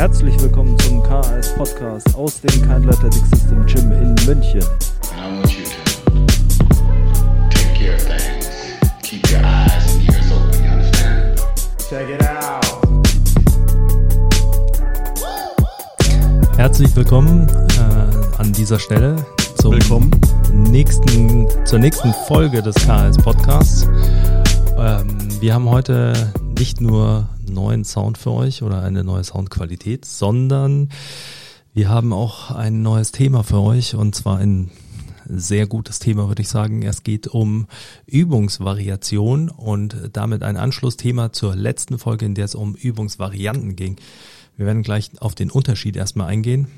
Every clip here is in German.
Herzlich willkommen zum KAS Podcast aus dem Kindle Athletic System Gym in München. Herzlich willkommen äh, an dieser Stelle zum Willkommen. nächsten, zur nächsten Folge des KS Podcasts. Ähm, wir haben heute nicht nur neuen Sound für euch oder eine neue Soundqualität, sondern wir haben auch ein neues Thema für euch und zwar ein sehr gutes Thema, würde ich sagen. Es geht um Übungsvariation und damit ein Anschlussthema zur letzten Folge, in der es um Übungsvarianten ging. Wir werden gleich auf den Unterschied erstmal eingehen.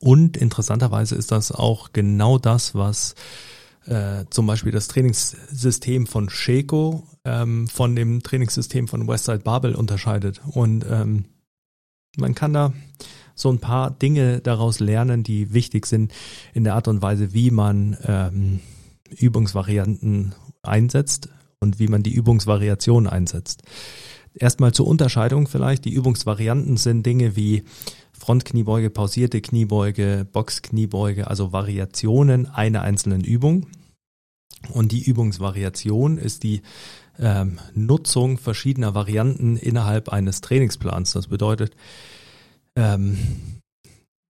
Und interessanterweise ist das auch genau das, was äh, zum Beispiel das Trainingssystem von Sheiko ähm, von dem Trainingssystem von Westside Babel unterscheidet. Und ähm, man kann da so ein paar Dinge daraus lernen, die wichtig sind in der Art und Weise, wie man ähm, Übungsvarianten einsetzt und wie man die Übungsvariation einsetzt. Erstmal zur Unterscheidung vielleicht. Die Übungsvarianten sind Dinge wie Frontkniebeuge, pausierte Kniebeuge, Boxkniebeuge, also Variationen einer einzelnen Übung. Und die Übungsvariation ist die ähm, Nutzung verschiedener Varianten innerhalb eines Trainingsplans. Das bedeutet, ähm,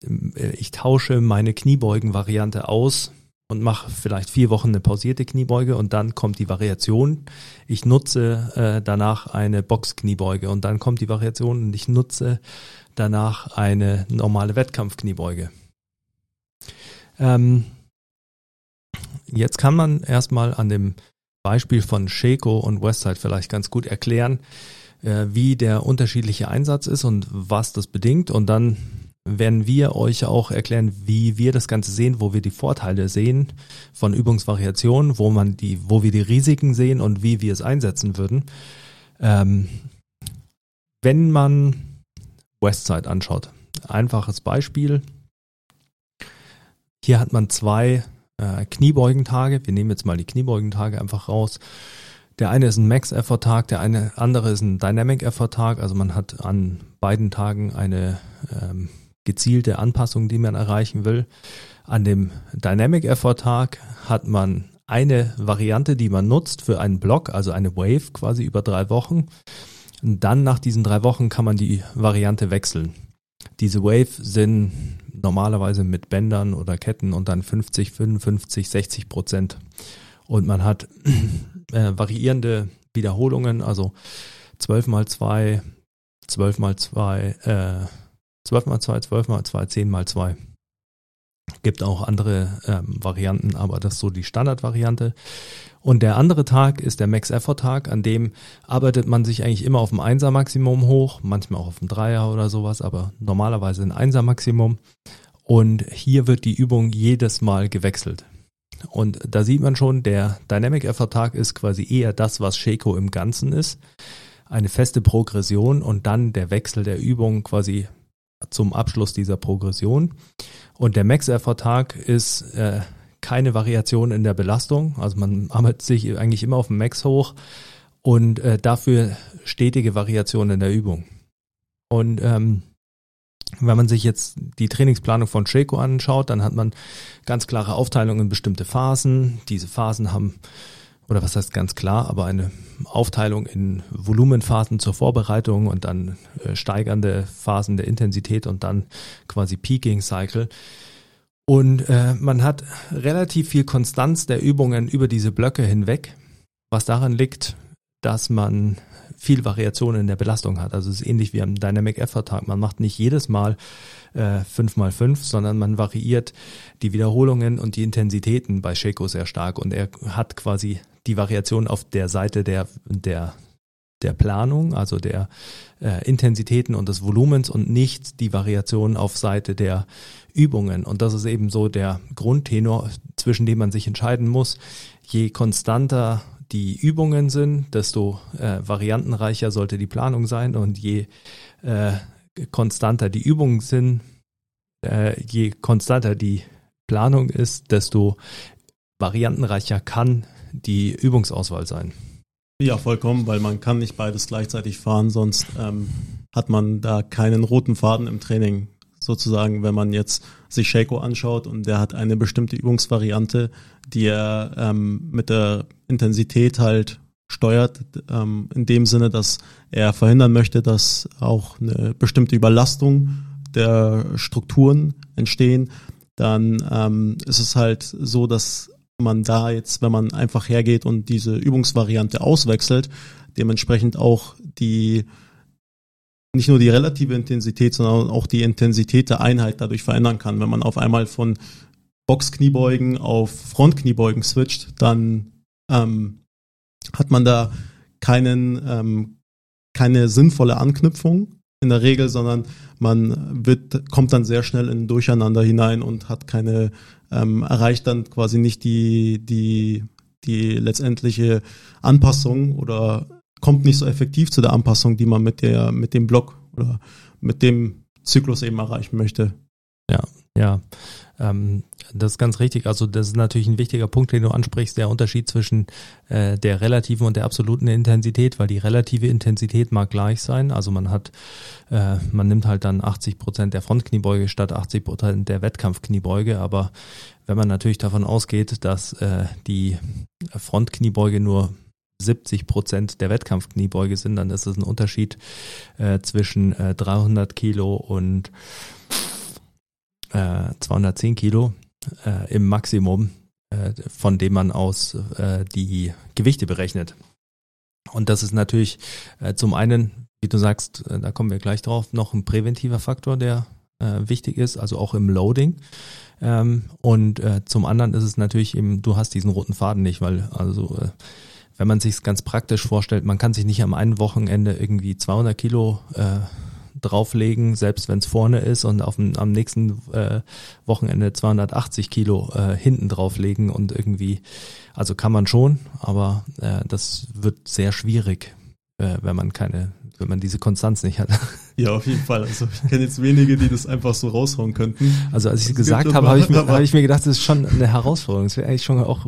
ich tausche meine Kniebeugen-Variante aus und mache vielleicht vier Wochen eine pausierte Kniebeuge und dann kommt die Variation. Ich nutze äh, danach eine Boxkniebeuge und dann kommt die Variation und ich nutze danach eine normale Wettkampfkniebeuge. Ähm, jetzt kann man erstmal an dem Beispiel von Sheiko und Westside vielleicht ganz gut erklären, äh, wie der unterschiedliche Einsatz ist und was das bedingt. Und dann werden wir euch auch erklären, wie wir das Ganze sehen, wo wir die Vorteile sehen von Übungsvariationen, wo man die, wo wir die Risiken sehen und wie wir es einsetzen würden. Ähm, wenn man Westside anschaut, einfaches Beispiel. Hier hat man zwei äh, Kniebeugentage. Wir nehmen jetzt mal die Kniebeugentage einfach raus. Der eine ist ein Max-Effort-Tag, der eine andere ist ein Dynamic-Effort-Tag. Also man hat an beiden Tagen eine ähm, gezielte Anpassung, die man erreichen will. An dem Dynamic Effort Tag hat man eine Variante, die man nutzt für einen Block, also eine Wave quasi über drei Wochen. Und dann nach diesen drei Wochen kann man die Variante wechseln. Diese Wave sind normalerweise mit Bändern oder Ketten und dann 50, 55, 60 Prozent. Und man hat äh, variierende Wiederholungen, also 12 mal 2, 12 mal 2, äh, 12 mal 2, 12 mal 2, 10 mal 2. Gibt auch andere ähm, Varianten, aber das ist so die Standardvariante. Und der andere Tag ist der Max-Effort-Tag, an dem arbeitet man sich eigentlich immer auf dem Einser-Maximum hoch, manchmal auch auf dem Dreier oder sowas, aber normalerweise ein Einser-Maximum. Und hier wird die Übung jedes Mal gewechselt. Und da sieht man schon, der Dynamic Effort Tag ist quasi eher das, was Shaco im Ganzen ist. Eine feste Progression und dann der Wechsel der Übung quasi zum Abschluss dieser Progression. Und der Max-Effort-Tag ist äh, keine Variation in der Belastung. Also man arbeitet sich eigentlich immer auf dem Max hoch und äh, dafür stetige Variation in der Übung. Und ähm, wenn man sich jetzt die Trainingsplanung von Shaco anschaut, dann hat man ganz klare Aufteilungen in bestimmte Phasen. Diese Phasen haben oder was heißt ganz klar, aber eine Aufteilung in Volumenphasen zur Vorbereitung und dann äh, steigernde Phasen der Intensität und dann quasi Peaking Cycle. Und äh, man hat relativ viel Konstanz der Übungen über diese Blöcke hinweg, was daran liegt, dass man viel Variation in der Belastung hat. Also es ist ähnlich wie am Dynamic Effort Tag. Man macht nicht jedes Mal äh, 5 mal 5 sondern man variiert die Wiederholungen und die Intensitäten bei Sheko sehr stark. Und er hat quasi die Variation auf der Seite der, der, der Planung, also der äh, Intensitäten und des Volumens und nicht die Variation auf Seite der Übungen. Und das ist eben so der Grundtenor, zwischen dem man sich entscheiden muss. Je konstanter die Übungen sind, desto äh, variantenreicher sollte die Planung sein und je äh, konstanter die Übungen sind, äh, je konstanter die Planung ist, desto variantenreicher kann die Übungsauswahl sein. Ja, vollkommen, weil man kann nicht beides gleichzeitig fahren, sonst ähm, hat man da keinen roten Faden im Training. Sozusagen, wenn man jetzt sich Shaco anschaut und der hat eine bestimmte Übungsvariante, die er ähm, mit der Intensität halt steuert, ähm, in dem Sinne, dass er verhindern möchte, dass auch eine bestimmte Überlastung der Strukturen entstehen, dann ähm, ist es halt so, dass man da jetzt, wenn man einfach hergeht und diese Übungsvariante auswechselt, dementsprechend auch die nicht nur die relative Intensität, sondern auch die Intensität der Einheit dadurch verändern kann. Wenn man auf einmal von Boxkniebeugen auf Frontkniebeugen switcht, dann ähm, hat man da keinen, ähm, keine sinnvolle Anknüpfung in der Regel, sondern man wird, kommt dann sehr schnell in Durcheinander hinein und hat keine, ähm, erreicht dann quasi nicht die, die, die letztendliche Anpassung oder kommt nicht so effektiv zu der Anpassung, die man mit der, mit dem Block oder mit dem Zyklus eben erreichen möchte. Ja, ja. Ähm, das ist ganz richtig. Also das ist natürlich ein wichtiger Punkt, den du ansprichst, der Unterschied zwischen äh, der relativen und der absoluten Intensität, weil die relative Intensität mag gleich sein. Also man hat, äh, man nimmt halt dann 80 Prozent der Frontkniebeuge statt 80 Prozent der Wettkampfkniebeuge. Aber wenn man natürlich davon ausgeht, dass äh, die Frontkniebeuge nur 70 Prozent der Wettkampfkniebeuge sind, dann ist es ein Unterschied äh, zwischen äh, 300 Kilo und äh, 210 Kilo äh, im Maximum, äh, von dem man aus äh, die Gewichte berechnet. Und das ist natürlich äh, zum einen, wie du sagst, äh, da kommen wir gleich drauf, noch ein präventiver Faktor, der äh, wichtig ist, also auch im Loading. Ähm, und äh, zum anderen ist es natürlich eben, du hast diesen roten Faden nicht, weil also äh, wenn man sich es ganz praktisch vorstellt, man kann sich nicht am einen Wochenende irgendwie 200 Kilo äh, drauflegen, selbst wenn es vorne ist und auf dem, am nächsten äh, Wochenende 280 Kilo äh, hinten drauflegen und irgendwie, also kann man schon, aber äh, das wird sehr schwierig, äh, wenn man keine, wenn man diese Konstanz nicht hat. Ja, auf jeden Fall. Also ich kenne jetzt wenige, die das einfach so raushauen könnten. Also als ich es gesagt habe, habe ich, mir, hab ich mir gedacht, das ist schon eine Herausforderung. Das wäre eigentlich schon auch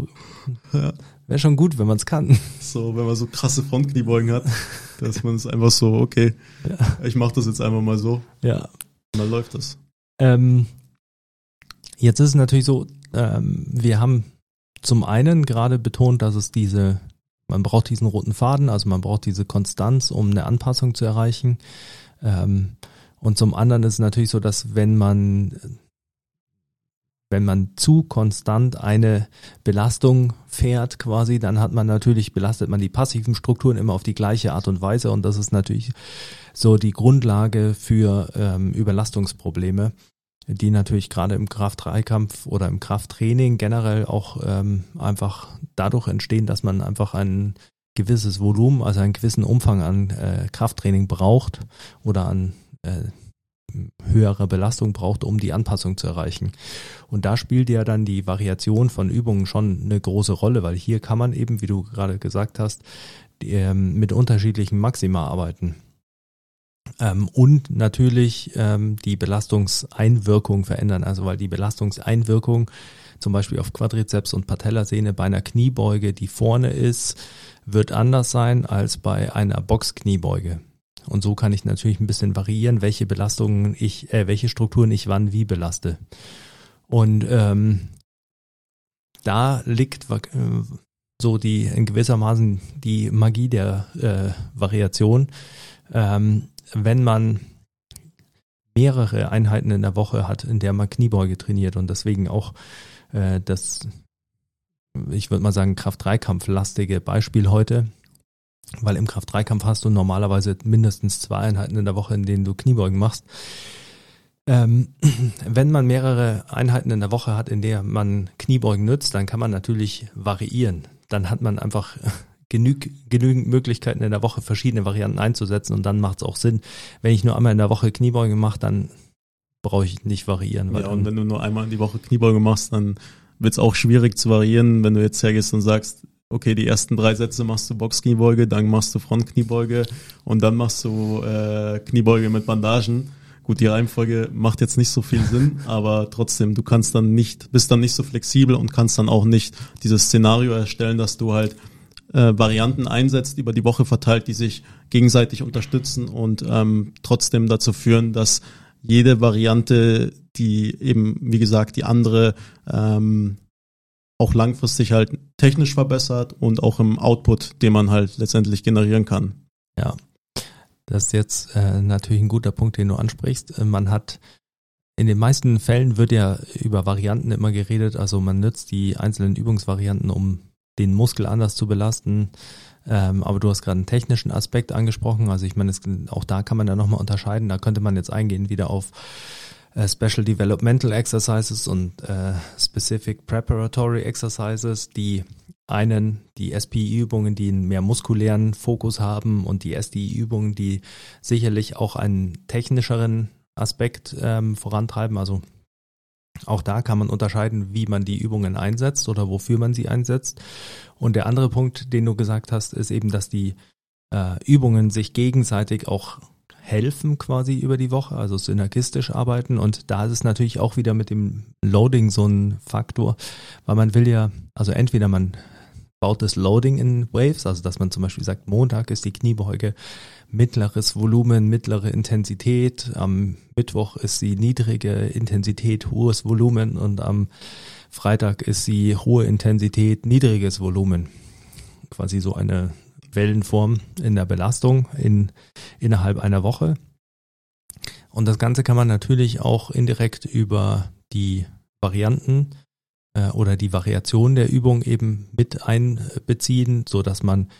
ja. Wäre schon gut, wenn man es kann. So, wenn man so krasse Frontkniebeugen hat, dass man es einfach so, okay, ja. ich mache das jetzt einfach mal so. Ja. Und dann läuft das. Ähm, jetzt ist es natürlich so, ähm, wir haben zum einen gerade betont, dass es diese, man braucht diesen roten Faden, also man braucht diese Konstanz, um eine Anpassung zu erreichen. Ähm, und zum anderen ist es natürlich so, dass wenn man wenn man zu konstant eine Belastung fährt quasi, dann hat man natürlich, belastet man die passiven Strukturen immer auf die gleiche Art und Weise. Und das ist natürlich so die Grundlage für ähm, Überlastungsprobleme, die natürlich gerade im Kraft-3-Kampf oder im Krafttraining generell auch ähm, einfach dadurch entstehen, dass man einfach ein gewisses Volumen, also einen gewissen Umfang an äh, Krafttraining braucht oder an äh, höhere Belastung braucht, um die Anpassung zu erreichen. Und da spielt ja dann die Variation von Übungen schon eine große Rolle, weil hier kann man eben, wie du gerade gesagt hast, die, ähm, mit unterschiedlichen Maxima arbeiten. Ähm, und natürlich ähm, die Belastungseinwirkung verändern, also weil die Belastungseinwirkung zum Beispiel auf Quadrizeps und Patellasehne bei einer Kniebeuge, die vorne ist, wird anders sein als bei einer Boxkniebeuge. Und so kann ich natürlich ein bisschen variieren, welche Belastungen ich, äh, welche Strukturen ich wann wie belaste. Und ähm, da liegt äh, so die in gewissermaßen die Magie der äh, Variation. Ähm, wenn man mehrere Einheiten in der Woche hat, in der man Kniebeuge trainiert und deswegen auch äh, das, ich würde mal sagen, Kraft-3-Kampf-lastige Beispiel heute, weil im Kraft-3-Kampf hast du normalerweise mindestens zwei Einheiten in der Woche, in denen du Kniebeugen machst. Ähm, wenn man mehrere Einheiten in der Woche hat, in der man Kniebeugen nützt, dann kann man natürlich variieren. Dann hat man einfach genüg, genügend Möglichkeiten in der Woche verschiedene Varianten einzusetzen und dann macht es auch Sinn. Wenn ich nur einmal in der Woche Kniebeuge mache, dann brauche ich nicht variieren. ja, und wenn du nur einmal in die Woche Kniebeuge machst, dann wird es auch schwierig zu variieren, wenn du jetzt hergehst und sagst, okay, die ersten drei Sätze machst du Boxkniebeuge, dann machst du Frontkniebeuge und dann machst du äh, Kniebeuge mit Bandagen. Gut, die Reihenfolge macht jetzt nicht so viel Sinn, aber trotzdem, du kannst dann nicht, bist dann nicht so flexibel und kannst dann auch nicht dieses Szenario erstellen, dass du halt äh, Varianten einsetzt über die Woche verteilt, die sich gegenseitig unterstützen und ähm, trotzdem dazu führen, dass jede Variante, die eben, wie gesagt, die andere ähm, auch langfristig halt technisch verbessert und auch im Output, den man halt letztendlich generieren kann. Ja, das ist jetzt äh, natürlich ein guter Punkt, den du ansprichst. Äh, man hat in den meisten Fällen wird ja über Varianten immer geredet, also man nutzt die einzelnen Übungsvarianten, um den Muskel anders zu belasten. Ähm, aber du hast gerade einen technischen Aspekt angesprochen. Also ich meine, es, auch da kann man ja nochmal unterscheiden. Da könnte man jetzt eingehen wieder auf äh, Special Developmental Exercises und äh, Specific Preparatory Exercises, die einen, die SPI-Übungen, die einen mehr muskulären Fokus haben und die SDI-Übungen, die sicherlich auch einen technischeren Aspekt ähm, vorantreiben. Also auch da kann man unterscheiden, wie man die Übungen einsetzt oder wofür man sie einsetzt. Und der andere Punkt, den du gesagt hast, ist eben, dass die äh, Übungen sich gegenseitig auch helfen quasi über die Woche, also synergistisch arbeiten. Und da ist es natürlich auch wieder mit dem Loading so ein Faktor, weil man will ja, also entweder man baut das Loading in Waves, also dass man zum Beispiel sagt, Montag ist die Kniebeuge mittleres Volumen, mittlere Intensität, am Mittwoch ist sie niedrige Intensität, hohes Volumen und am Freitag ist sie hohe Intensität, niedriges Volumen. Quasi so eine Wellenform in der Belastung in, innerhalb einer Woche. Und das Ganze kann man natürlich auch indirekt über die Varianten äh, oder die Variation der Übung eben mit einbeziehen, so dass man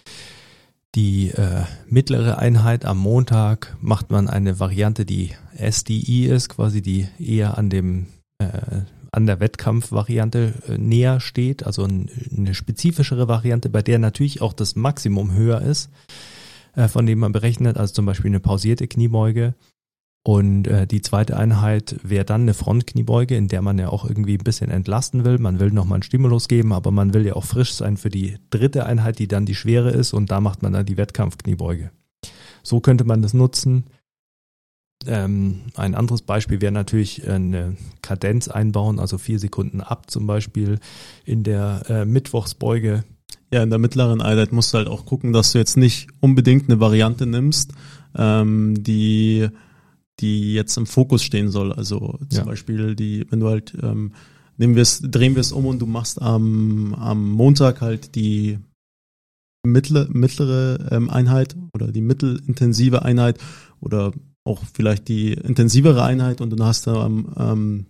die äh, mittlere Einheit am Montag macht man eine Variante, die SDI ist, quasi die eher an dem äh, an der Wettkampfvariante äh, näher steht, also ein, eine spezifischere Variante, bei der natürlich auch das Maximum höher ist, äh, von dem man berechnet, also zum Beispiel eine pausierte Kniebeuge. Und äh, die zweite Einheit wäre dann eine Frontkniebeuge, in der man ja auch irgendwie ein bisschen entlasten will. Man will nochmal einen Stimulus geben, aber man will ja auch frisch sein für die dritte Einheit, die dann die schwere ist. Und da macht man dann die Wettkampfkniebeuge. So könnte man das nutzen. Ähm, ein anderes Beispiel wäre natürlich eine Kadenz einbauen, also vier Sekunden ab zum Beispiel in der äh, Mittwochsbeuge. Ja, in der mittleren Einheit musst du halt auch gucken, dass du jetzt nicht unbedingt eine Variante nimmst, ähm, die die jetzt im Fokus stehen soll. Also zum ja. Beispiel die, wenn du halt, ähm, nehmen wir es, drehen wir es um und du machst am, am Montag halt die mittlere, mittlere ähm, Einheit oder die mittelintensive Einheit oder auch vielleicht die intensivere Einheit und dann hast du am ähm,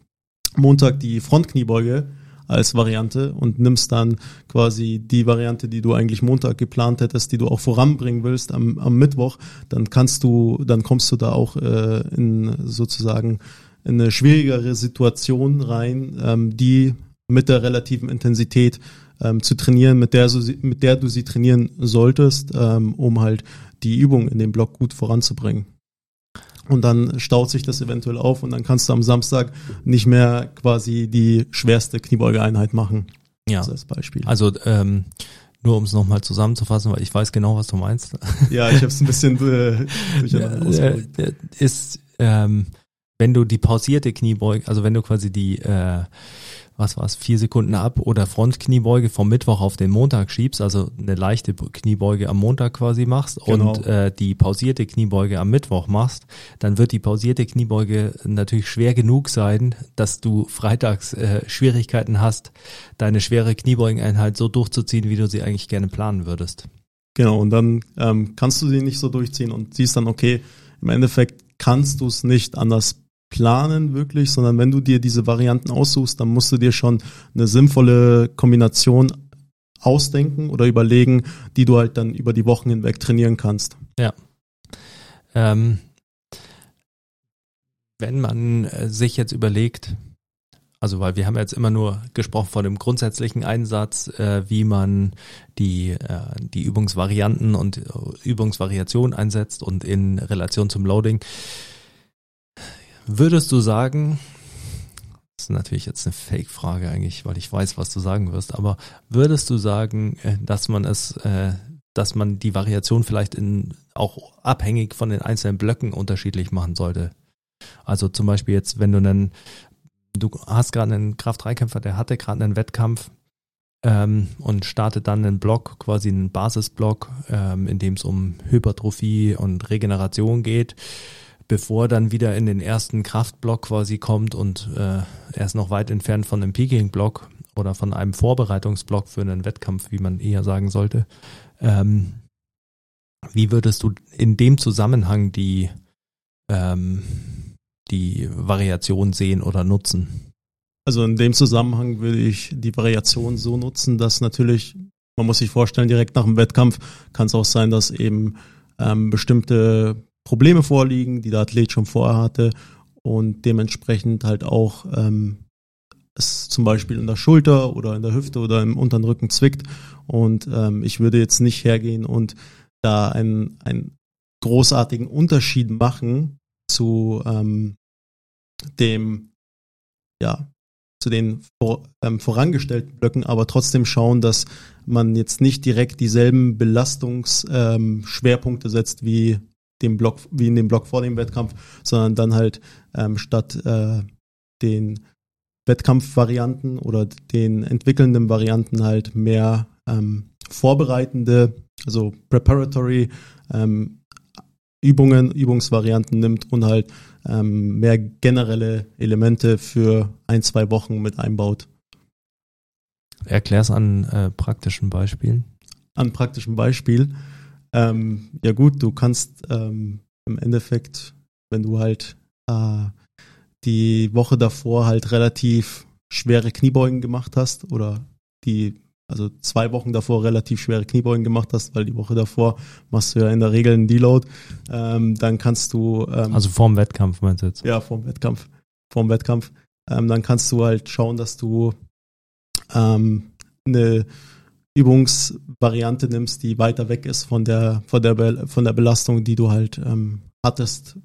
Montag die Frontkniebeuge als Variante und nimmst dann quasi die Variante, die du eigentlich Montag geplant hättest, die du auch voranbringen willst am, am Mittwoch, dann kannst du, dann kommst du da auch äh, in sozusagen in eine schwierigere Situation rein, ähm, die mit der relativen Intensität ähm, zu trainieren, mit der, mit der du sie trainieren solltest, ähm, um halt die Übung in dem Block gut voranzubringen. Und dann staut sich das eventuell auf und dann kannst du am Samstag nicht mehr quasi die schwerste Kniebeugeeinheit machen. Ja. Also als Beispiel. Also ähm, nur um es nochmal zusammenzufassen, weil ich weiß genau, was du meinst. Ja, ich habe es ein bisschen äh, durcheinander äh, Ist, ähm, wenn du die pausierte Kniebeuge, also wenn du quasi die äh, was war's, vier Sekunden ab oder Frontkniebeuge vom Mittwoch auf den Montag schiebst, also eine leichte Kniebeuge am Montag quasi machst genau. und äh, die pausierte Kniebeuge am Mittwoch machst, dann wird die pausierte Kniebeuge natürlich schwer genug sein, dass du freitags äh, Schwierigkeiten hast, deine schwere Kniebeugeneinheit so durchzuziehen, wie du sie eigentlich gerne planen würdest. Genau, und dann ähm, kannst du sie nicht so durchziehen und siehst dann, okay, im Endeffekt kannst du es nicht anders planen wirklich, sondern wenn du dir diese Varianten aussuchst, dann musst du dir schon eine sinnvolle Kombination ausdenken oder überlegen, die du halt dann über die Wochen hinweg trainieren kannst. Ja. Ähm, wenn man äh, sich jetzt überlegt, also weil wir haben jetzt immer nur gesprochen von dem grundsätzlichen Einsatz, äh, wie man die, äh, die Übungsvarianten und äh, Übungsvariation einsetzt und in Relation zum Loading. Würdest du sagen, das ist natürlich jetzt eine Fake-Frage eigentlich, weil ich weiß, was du sagen wirst, aber würdest du sagen, äh, dass man es, äh, dass man die Variation vielleicht in, auch abhängig von den einzelnen Blöcken unterschiedlich machen sollte? Also zum Beispiel jetzt, wenn du einen, du hast gerade einen Kraft-3-Kämpfer, der hatte gerade einen Wettkampf ähm, und startet dann einen Block, quasi einen Basisblock, ähm, in dem es um Hypertrophie und Regeneration geht, bevor dann wieder in den ersten Kraftblock quasi kommt und äh, er ist noch weit entfernt von einem Peaking-Block oder von einem Vorbereitungsblock für einen Wettkampf, wie man eher sagen sollte. Ähm, wie würdest du in dem Zusammenhang die, ähm, die Variation sehen oder nutzen? Also in dem Zusammenhang würde ich die Variation so nutzen, dass natürlich, man muss sich vorstellen, direkt nach dem Wettkampf kann es auch sein, dass eben ähm, bestimmte Probleme vorliegen, die der Athlet schon vorher hatte und dementsprechend halt auch ähm, es zum Beispiel in der Schulter oder in der Hüfte oder im unteren Rücken zwickt. Und ähm, ich würde jetzt nicht hergehen und da einen, einen großartigen Unterschied machen zu ähm, dem, ja, zu den vor, ähm, vorangestellten Blöcken, aber trotzdem schauen, dass man jetzt nicht direkt dieselben Belastungsschwerpunkte ähm, setzt wie dem Block, wie in dem Block vor dem Wettkampf, sondern dann halt ähm, statt äh, den Wettkampfvarianten oder den entwickelnden Varianten halt mehr ähm, vorbereitende, also preparatory ähm, Übungen, Übungsvarianten nimmt und halt ähm, mehr generelle Elemente für ein, zwei Wochen mit einbaut. Erklär's an äh, praktischen Beispielen. An praktischen Beispiel. Ähm, ja gut, du kannst ähm, im Endeffekt, wenn du halt äh, die Woche davor halt relativ schwere Kniebeugen gemacht hast oder die also zwei Wochen davor relativ schwere Kniebeugen gemacht hast, weil die Woche davor machst du ja in der Regel einen Deload, ähm, dann kannst du ähm, also vorm Wettkampf meinst du jetzt? Ja, vorm Wettkampf, vorm Wettkampf, ähm, dann kannst du halt schauen, dass du ähm, eine Übungsvariante nimmst, die weiter weg ist von der von der von der Belastung, die du halt ähm, hattest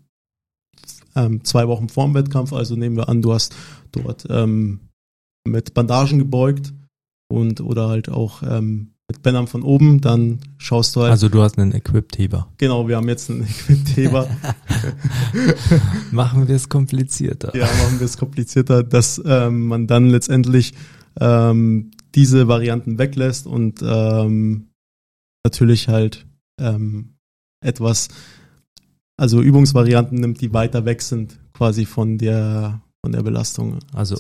ähm, zwei Wochen vorm Wettkampf. Also nehmen wir an, du hast dort ähm, mit Bandagen gebeugt und oder halt auch ähm, mit Bändern von oben, dann schaust du halt. Also du hast einen Equipped-Heber. Genau, wir haben jetzt einen Equipped-Heber. machen wir es komplizierter. Ja, machen wir es komplizierter, dass ähm, man dann letztendlich ähm, diese Varianten weglässt und ähm, natürlich halt ähm, etwas, also Übungsvarianten nimmt, die weiter weg sind quasi von der von der Belastung. Also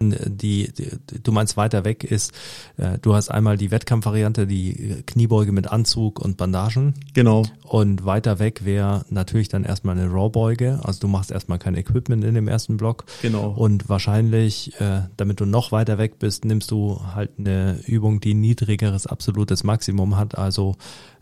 die, die, du meinst weiter weg ist, äh, du hast einmal die Wettkampfvariante, die Kniebeuge mit Anzug und Bandagen. Genau. Und weiter weg wäre natürlich dann erstmal eine Rawbeuge. Also du machst erstmal kein Equipment in dem ersten Block. Genau. Und wahrscheinlich, äh, damit du noch weiter weg bist, nimmst du halt eine Übung, die niedrigeres absolutes Maximum hat. Also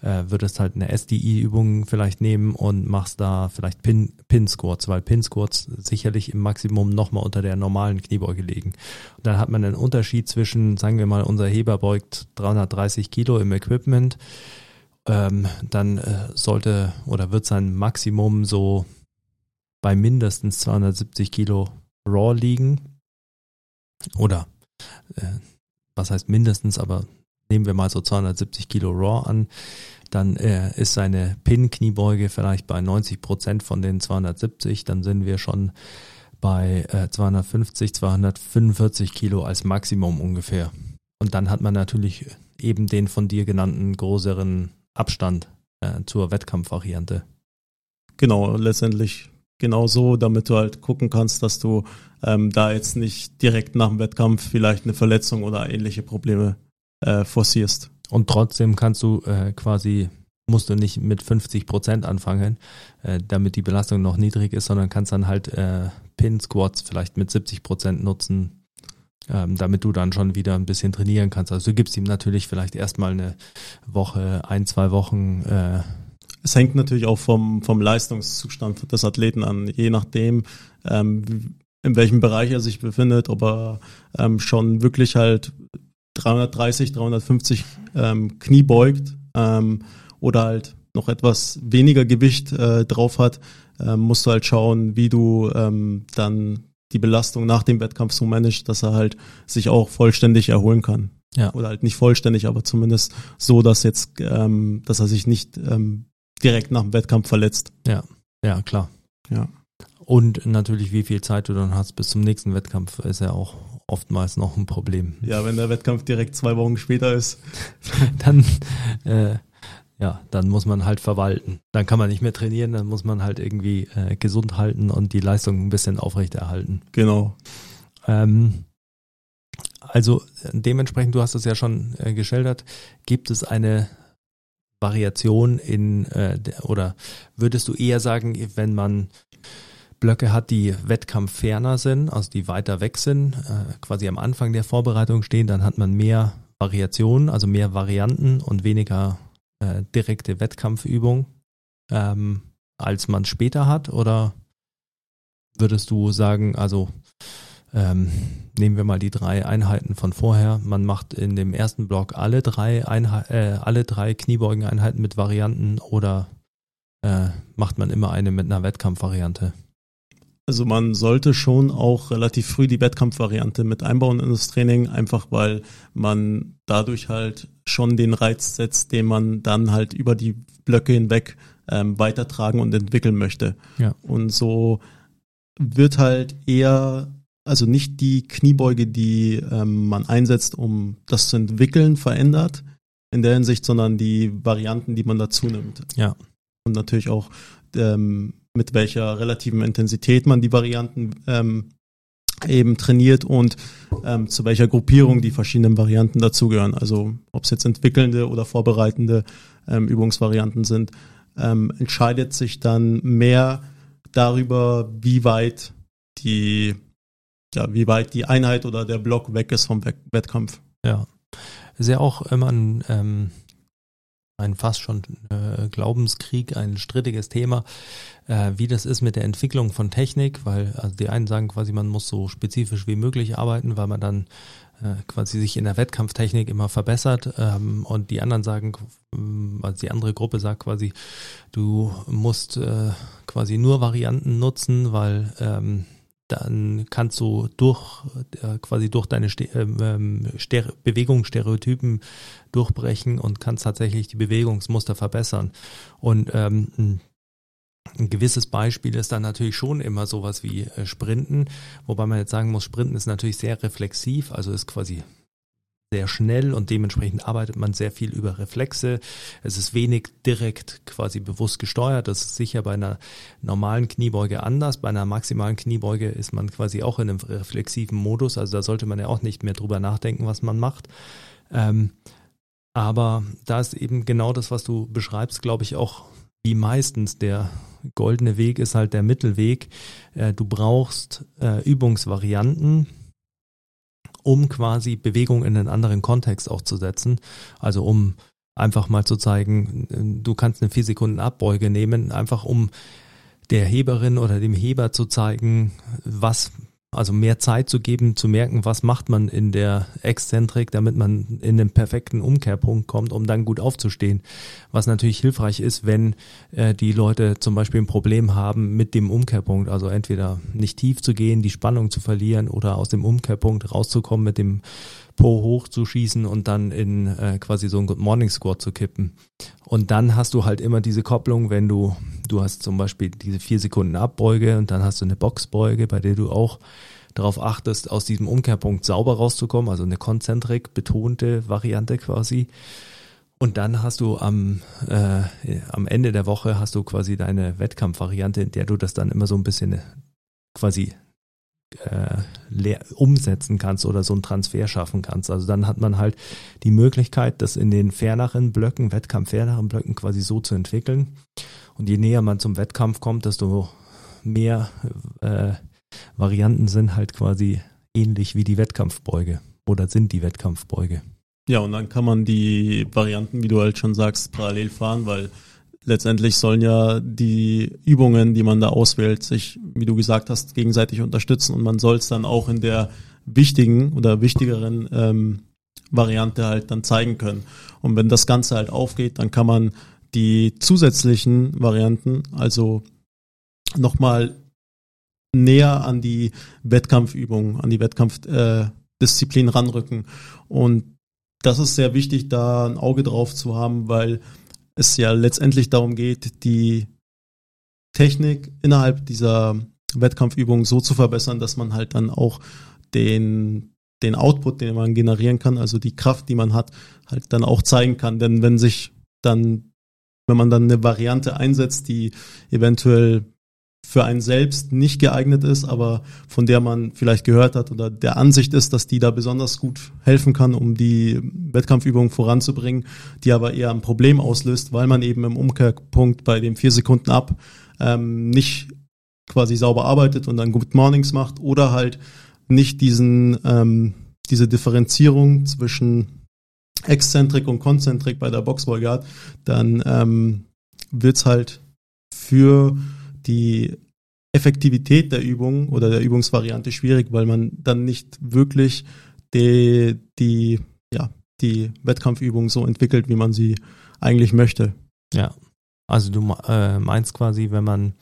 äh, würdest halt eine SDI-Übung vielleicht nehmen und machst da vielleicht Pin, Pin Squats, weil Pin Squats sicherlich im Maximum nochmal unter der normalen Kniebeuge liegen. Und dann hat man einen Unterschied zwischen, sagen wir mal, unser Heber beugt 330 Kilo im Equipment, ähm, dann äh, sollte oder wird sein Maximum so bei mindestens 270 Kilo Raw liegen. Oder äh, was heißt mindestens, aber nehmen wir mal so 270 Kilo Raw an, dann äh, ist seine Pin-Kniebeuge vielleicht bei 90 Prozent von den 270, dann sind wir schon bei äh, 250, 245 Kilo als Maximum ungefähr. Und dann hat man natürlich eben den von dir genannten größeren Abstand äh, zur Wettkampfvariante. Genau, letztendlich genau so, damit du halt gucken kannst, dass du ähm, da jetzt nicht direkt nach dem Wettkampf vielleicht eine Verletzung oder ähnliche Probleme äh, forcierst. Und trotzdem kannst du äh, quasi musst du nicht mit 50 Prozent anfangen, äh, damit die Belastung noch niedrig ist, sondern kannst dann halt äh, Pin-Squats vielleicht mit 70 Prozent nutzen, ähm, damit du dann schon wieder ein bisschen trainieren kannst. Also du gibst ihm natürlich vielleicht erstmal eine Woche, ein, zwei Wochen. Äh, es hängt natürlich auch vom, vom Leistungszustand des Athleten an, je nachdem, ähm, in welchem Bereich er sich befindet, ob er ähm, schon wirklich halt 330, 350 ähm, Knie beugt ähm, oder halt noch etwas weniger Gewicht äh, drauf hat, äh, musst du halt schauen, wie du ähm, dann die Belastung nach dem Wettkampf so managst, dass er halt sich auch vollständig erholen kann. Ja. Oder halt nicht vollständig, aber zumindest so, dass jetzt, ähm, dass er sich nicht ähm, direkt nach dem Wettkampf verletzt. Ja, ja, klar. Ja. Und natürlich, wie viel Zeit du dann hast bis zum nächsten Wettkampf, ist ja auch oftmals noch ein Problem. Ja, wenn der Wettkampf direkt zwei Wochen später ist. dann, äh, ja, dann muss man halt verwalten. Dann kann man nicht mehr trainieren, dann muss man halt irgendwie äh, gesund halten und die Leistung ein bisschen aufrechterhalten. Genau. Ähm, also dementsprechend, du hast es ja schon äh, geschildert, gibt es eine Variation in äh, oder würdest du eher sagen, wenn man Blöcke hat, die wettkampfferner sind, also die weiter weg sind, äh, quasi am Anfang der Vorbereitung stehen, dann hat man mehr Variationen, also mehr Varianten und weniger äh, direkte Wettkampfübung, ähm, als man später hat? Oder würdest du sagen, also ähm, nehmen wir mal die drei Einheiten von vorher. Man macht in dem ersten Block alle drei Einheit, äh, alle drei Kniebeugeneinheiten mit Varianten oder äh, macht man immer eine mit einer Wettkampfvariante? Also man sollte schon auch relativ früh die Wettkampfvariante mit einbauen in das Training, einfach weil man dadurch halt schon den Reiz setzt, den man dann halt über die Blöcke hinweg ähm, weitertragen und entwickeln möchte. Ja. Und so wird halt eher, also nicht die Kniebeuge, die ähm, man einsetzt, um das zu entwickeln, verändert in der Hinsicht, sondern die Varianten, die man dazu nimmt. Ja. Und natürlich auch ähm, mit welcher relativen Intensität man die Varianten ähm, eben trainiert und ähm, zu welcher Gruppierung die verschiedenen Varianten dazugehören. Also ob es jetzt entwickelnde oder vorbereitende ähm, Übungsvarianten sind, ähm, entscheidet sich dann mehr darüber, wie weit die, ja, wie weit die Einheit oder der Block weg ist vom Wettkampf. Ja, ja auch immer ein ähm ein fast schon äh, Glaubenskrieg, ein strittiges Thema, äh, wie das ist mit der Entwicklung von Technik, weil also die einen sagen quasi, man muss so spezifisch wie möglich arbeiten, weil man dann äh, quasi sich in der Wettkampftechnik immer verbessert ähm, und die anderen sagen, also die andere Gruppe sagt quasi, du musst äh, quasi nur Varianten nutzen, weil ähm, dann kannst du durch äh, quasi durch deine Ste ähm, ähm Ster Bewegungsstereotypen durchbrechen und kannst tatsächlich die Bewegungsmuster verbessern. Und ähm, ein gewisses Beispiel ist dann natürlich schon immer sowas wie äh, Sprinten, wobei man jetzt sagen muss, Sprinten ist natürlich sehr reflexiv, also ist quasi sehr schnell und dementsprechend arbeitet man sehr viel über Reflexe. Es ist wenig direkt quasi bewusst gesteuert. Das ist sicher bei einer normalen Kniebeuge anders. Bei einer maximalen Kniebeuge ist man quasi auch in einem reflexiven Modus. Also da sollte man ja auch nicht mehr drüber nachdenken, was man macht. Ähm, aber da ist eben genau das, was du beschreibst, glaube ich, auch wie meistens der goldene Weg ist halt der Mittelweg. Äh, du brauchst äh, Übungsvarianten um quasi Bewegung in einen anderen Kontext auch zu setzen. Also um einfach mal zu zeigen, du kannst eine vier Sekunden Abbeuge nehmen, einfach um der Heberin oder dem Heber zu zeigen, was also mehr Zeit zu geben, zu merken, was macht man in der Exzentrik, damit man in den perfekten Umkehrpunkt kommt, um dann gut aufzustehen. Was natürlich hilfreich ist, wenn äh, die Leute zum Beispiel ein Problem haben mit dem Umkehrpunkt, also entweder nicht tief zu gehen, die Spannung zu verlieren oder aus dem Umkehrpunkt rauszukommen mit dem Po hochzuschießen und dann in äh, quasi so ein Good Morning Squat zu kippen. Und dann hast du halt immer diese Kopplung, wenn du, du hast zum Beispiel diese vier Sekunden Abbeuge und dann hast du eine Boxbeuge, bei der du auch darauf achtest, aus diesem Umkehrpunkt sauber rauszukommen, also eine Konzentrik betonte Variante quasi. Und dann hast du am, äh, am Ende der Woche hast du quasi deine Wettkampfvariante, in der du das dann immer so ein bisschen quasi äh, umsetzen kannst oder so einen Transfer schaffen kannst. Also dann hat man halt die Möglichkeit, das in den ferneren Blöcken, Wettkampf-ferneren Blöcken quasi so zu entwickeln. Und je näher man zum Wettkampf kommt, desto mehr äh, Varianten sind halt quasi ähnlich wie die Wettkampfbeuge oder sind die Wettkampfbeuge. Ja, und dann kann man die Varianten, wie du halt schon sagst, parallel fahren, weil letztendlich sollen ja die Übungen, die man da auswählt, sich, wie du gesagt hast, gegenseitig unterstützen und man soll es dann auch in der wichtigen oder wichtigeren ähm, Variante halt dann zeigen können. Und wenn das Ganze halt aufgeht, dann kann man die zusätzlichen Varianten, also nochmal näher an die Wettkampfübungen, an die Wettkampfdisziplin äh, ranrücken. Und das ist sehr wichtig, da ein Auge drauf zu haben, weil es ja letztendlich darum geht, die Technik innerhalb dieser Wettkampfübungen so zu verbessern, dass man halt dann auch den den Output, den man generieren kann, also die Kraft, die man hat, halt dann auch zeigen kann. Denn wenn sich dann, wenn man dann eine Variante einsetzt, die eventuell für einen selbst nicht geeignet ist, aber von der man vielleicht gehört hat oder der Ansicht ist, dass die da besonders gut helfen kann, um die Wettkampfübung voranzubringen, die aber eher ein Problem auslöst, weil man eben im Umkehrpunkt bei dem vier Sekunden ab ähm, nicht quasi sauber arbeitet und dann Good Mornings macht oder halt nicht diesen ähm, diese Differenzierung zwischen Exzentrik und Konzentrik bei der Boxbeuge hat, dann ähm, wird's halt für die Effektivität der Übung oder der Übungsvariante schwierig, weil man dann nicht wirklich die, die, ja, die Wettkampfübung so entwickelt, wie man sie eigentlich möchte. Ja, also du äh, meinst quasi, wenn man,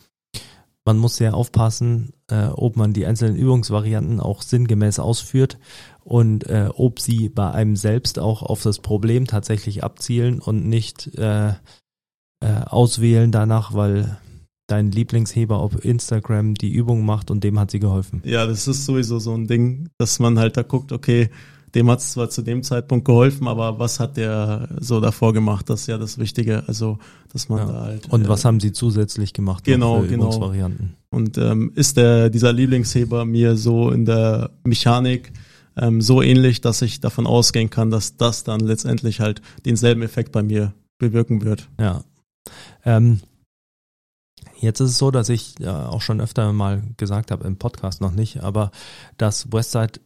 man muss sehr aufpassen, äh, ob man die einzelnen Übungsvarianten auch sinngemäß ausführt und äh, ob sie bei einem selbst auch auf das Problem tatsächlich abzielen und nicht äh, äh, auswählen danach, weil dein Lieblingsheber auf Instagram die Übung macht und dem hat sie geholfen. Ja, das ist sowieso so ein Ding, dass man halt da guckt, okay, dem hat es zwar zu dem Zeitpunkt geholfen, aber was hat der so davor gemacht? Das ist ja das Wichtige. Also, dass man Ja. da halt. Und äh, was haben sie zusätzlich gemacht? Genau, für genau. Und ähm, ist der dieser Lieblingsheber mir so in der Mechanik ähm, so ähnlich, dass ich davon ausgehen kann, dass das dann letztendlich halt denselben Effekt bei mir bewirken wird. Ja. Ähm, jetzt ist es so, dass ich äh, auch schon öfter mal gesagt habe, im Podcast noch nicht, aber dass Westside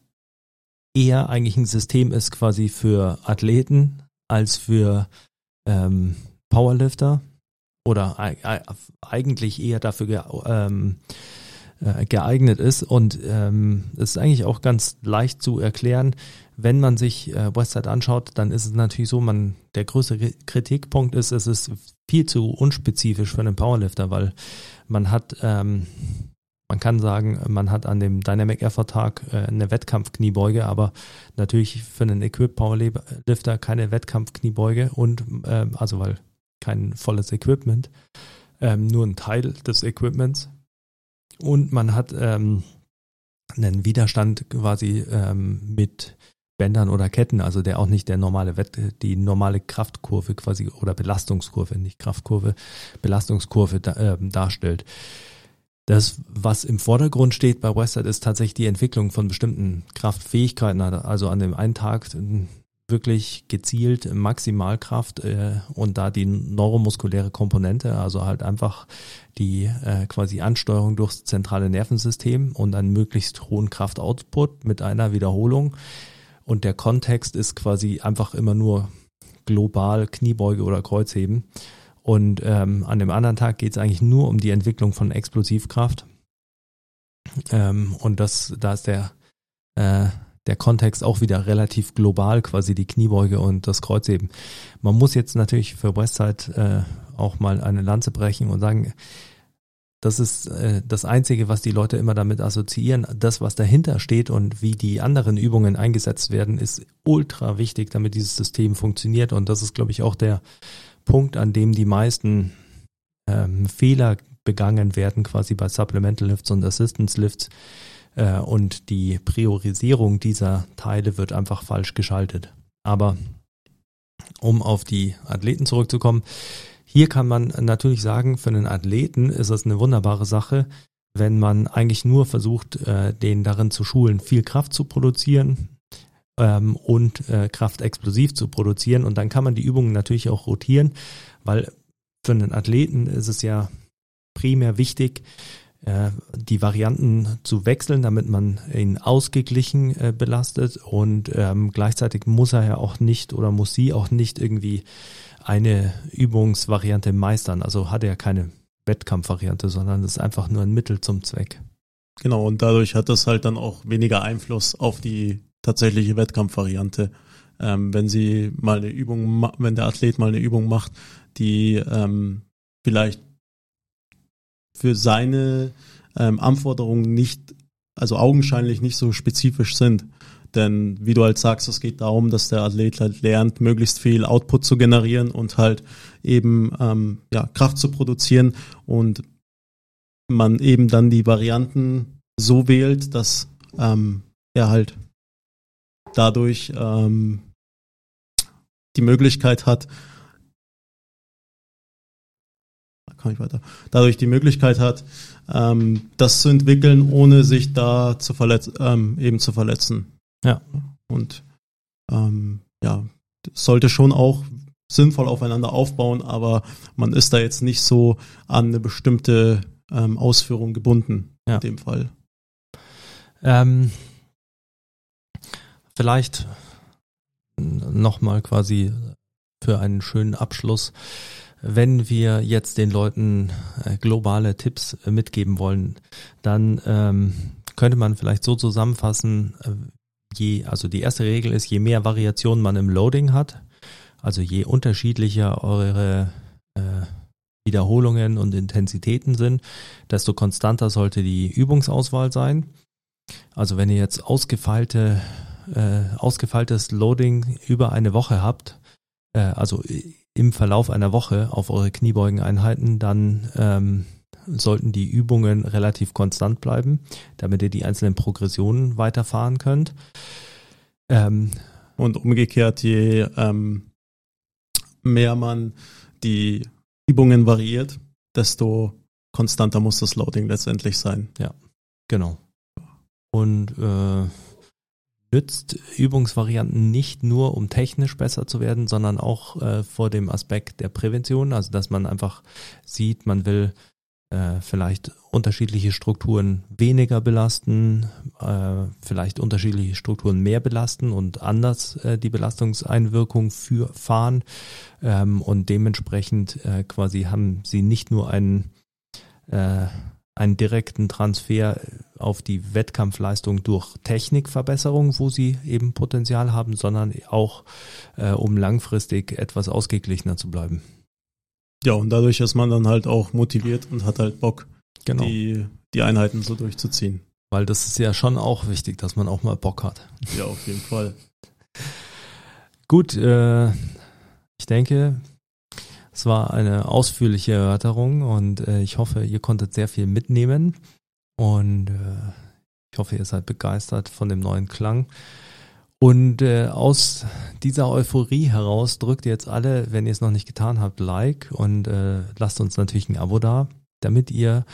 eher eigentlich ein System ist quasi für Athleten als für ähm, Powerlifter oder ei- eigentlich eher dafür ähm, äh, geeignet ist. Und ähm, ist eigentlich auch ganz leicht zu erklären, wenn man sich äh, Westside anschaut, dann ist es natürlich so, man der größte Ri- Kritikpunkt ist, es ist viel zu unspezifisch für einen Powerlifter, weil man hat, ähm, man kann sagen, man hat an dem Dynamic Effort Tag äh, eine Wettkampfkniebeuge, aber natürlich für einen Equip Powerlifter keine Wettkampfkniebeuge und ähm, also weil kein volles Equipment, ähm, nur ein Teil des Equipments und man hat ähm, einen Widerstand quasi ähm, mit Bändern oder Ketten, also der auch nicht der normale Wett, die normale Kraftkurve quasi oder Belastungskurve, nicht Kraftkurve, Belastungskurve da, ähm, darstellt. Das, was im Vordergrund steht bei Westside, ist tatsächlich die Entwicklung von bestimmten Kraftfähigkeiten. Also an dem einen Tag äh, wirklich gezielt Maximalkraft äh, und da die neuromuskuläre Komponente, also halt einfach die äh, quasi Ansteuerung durchs zentrale Nervensystem und einen möglichst hohen Kraftoutput mit einer Wiederholung. Und der Kontext ist quasi einfach immer nur global Kniebeuge oder Kreuzheben. Und ähm, an dem anderen Tag geht es eigentlich nur um die Entwicklung von Explosivkraft. Ähm, und das, da ist der, äh, der Kontext auch wieder relativ global, quasi die Kniebeuge und das Kreuzheben. Man muss jetzt natürlich für Westside äh, auch mal eine Lanze brechen und sagen, das ist äh, das Einzige, was die Leute immer damit assoziieren. Das, was dahinter steht und wie die anderen Übungen eingesetzt werden, ist ultra wichtig, damit dieses System funktioniert. Und das ist, glaube ich, auch der Punkt, an dem die meisten ähm, Fehler begangen werden, quasi bei Supplemental Lifts und Assistance Lifts. Äh, und die Priorisierung dieser Teile wird einfach falsch geschaltet. Aber um auf die Athleten zurückzukommen, hier kann man natürlich sagen, für einen Athleten ist das eine wunderbare Sache, wenn man eigentlich nur versucht, äh, den darin zu schulen, viel Kraft zu produzieren ähm, und äh, Kraft explosiv zu produzieren. Und dann kann man die Übungen natürlich auch rotieren, weil für einen Athleten ist es ja primär wichtig, die Varianten zu wechseln, damit man ihn ausgeglichen äh, belastet und ähm, gleichzeitig muss er ja auch nicht oder muss sie auch nicht irgendwie eine Übungsvariante meistern. Also hat er keine Wettkampfvariante, sondern ist einfach nur ein Mittel zum Zweck. Genau, und dadurch hat das halt dann auch weniger Einfluss auf die tatsächliche Wettkampfvariante. Ähm, wenn sie mal eine Übung, wenn der Athlet mal eine Übung macht, die ähm, vielleicht für seine ähm, Anforderungen nicht, also augenscheinlich nicht so spezifisch sind. Denn wie du halt sagst, es geht darum, dass der Athlet halt lernt, möglichst viel Output zu generieren und halt eben ähm, ja, Kraft zu produzieren. Und man eben dann die Varianten so wählt, dass ähm, er halt dadurch ähm, die Möglichkeit hat, kann ich weiter, dadurch die Möglichkeit hat, ähm, das zu entwickeln, ohne sich da zu verletzen, ähm, eben zu verletzen. Ja. Und ähm, ja, sollte schon auch sinnvoll aufeinander aufbauen, aber man ist da jetzt nicht so an eine bestimmte ähm, Ausführung gebunden Ja. in dem Fall. Ähm, vielleicht nochmal quasi für einen schönen Abschluss. Wenn wir jetzt den Leuten äh, globale Tipps äh, mitgeben wollen, dann ähm, könnte man vielleicht so zusammenfassen, äh, je, also die erste Regel ist, je mehr Variationen man im Loading hat, also je unterschiedlicher eure äh, Wiederholungen und Intensitäten sind, desto konstanter sollte die Übungsauswahl sein. Also wenn ihr jetzt ausgefeilte, äh, ausgefeiltes Loading über eine Woche habt, äh, also im Verlauf einer Woche auf eure Kniebeugeneinheiten, dann ähm, sollten die Übungen relativ konstant bleiben, damit ihr die einzelnen Progressionen weiterfahren könnt. Ähm, Und umgekehrt, je ähm, mehr man die Übungen variiert, desto konstanter muss das Loading letztendlich sein. Genau. Und äh, nützt Übungsvarianten nicht nur, um technisch besser zu werden, sondern auch äh, vor dem Aspekt der Prävention, also dass man einfach sieht, man will äh, vielleicht unterschiedliche Strukturen weniger belasten, äh, vielleicht unterschiedliche Strukturen mehr belasten und anders äh, die Belastungseinwirkung für fahren. Ähm, und dementsprechend äh, quasi haben sie nicht nur einen äh, einen direkten Transfer auf die Wettkampfleistung durch Technikverbesserung, wo sie eben Potenzial haben, sondern auch äh, um langfristig etwas ausgeglichener zu bleiben. Ja, und dadurch ist man dann halt auch motiviert und hat halt Bock, Genau. die, die Einheiten so durchzuziehen. Weil das ist ja schon auch wichtig, dass man auch mal Bock hat. Ja, auf jeden Fall. Gut, äh, ich denke, es war eine ausführliche Erörterung und äh, ich hoffe, ihr konntet sehr viel mitnehmen und äh, ich hoffe, ihr seid begeistert von dem neuen Klang. Und äh, aus dieser Euphorie heraus drückt jetzt alle, wenn ihr es noch nicht getan habt, Like und äh, lasst uns natürlich ein Abo da, damit ihr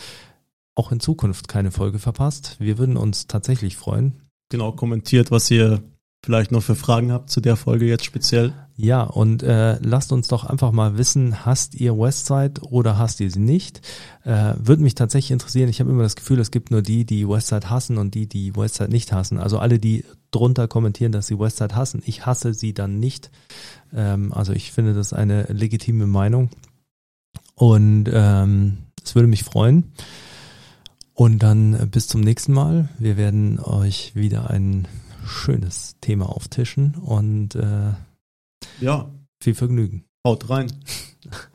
auch in Zukunft keine Folge verpasst. Wir würden uns tatsächlich freuen. Genau, kommentiert, was ihr vielleicht noch für Fragen habt zu der Folge jetzt speziell. Ja, und äh, lasst uns doch einfach mal wissen, hasst ihr Westside oder hasst ihr sie nicht? Äh, Würde mich tatsächlich interessieren. Ich habe immer das Gefühl, es gibt nur die, die Westside hassen und die, die Westside nicht hassen. Also alle, die drunter kommentieren, dass sie Westside hassen. Ich hasse sie dann nicht. Ähm, also ich finde das eine legitime Meinung. Und ähm, es würde mich freuen. Und dann äh, bis zum nächsten Mal. Wir werden euch wieder ein schönes Thema auftischen und äh, Ja, viel Vergnügen. haut rein.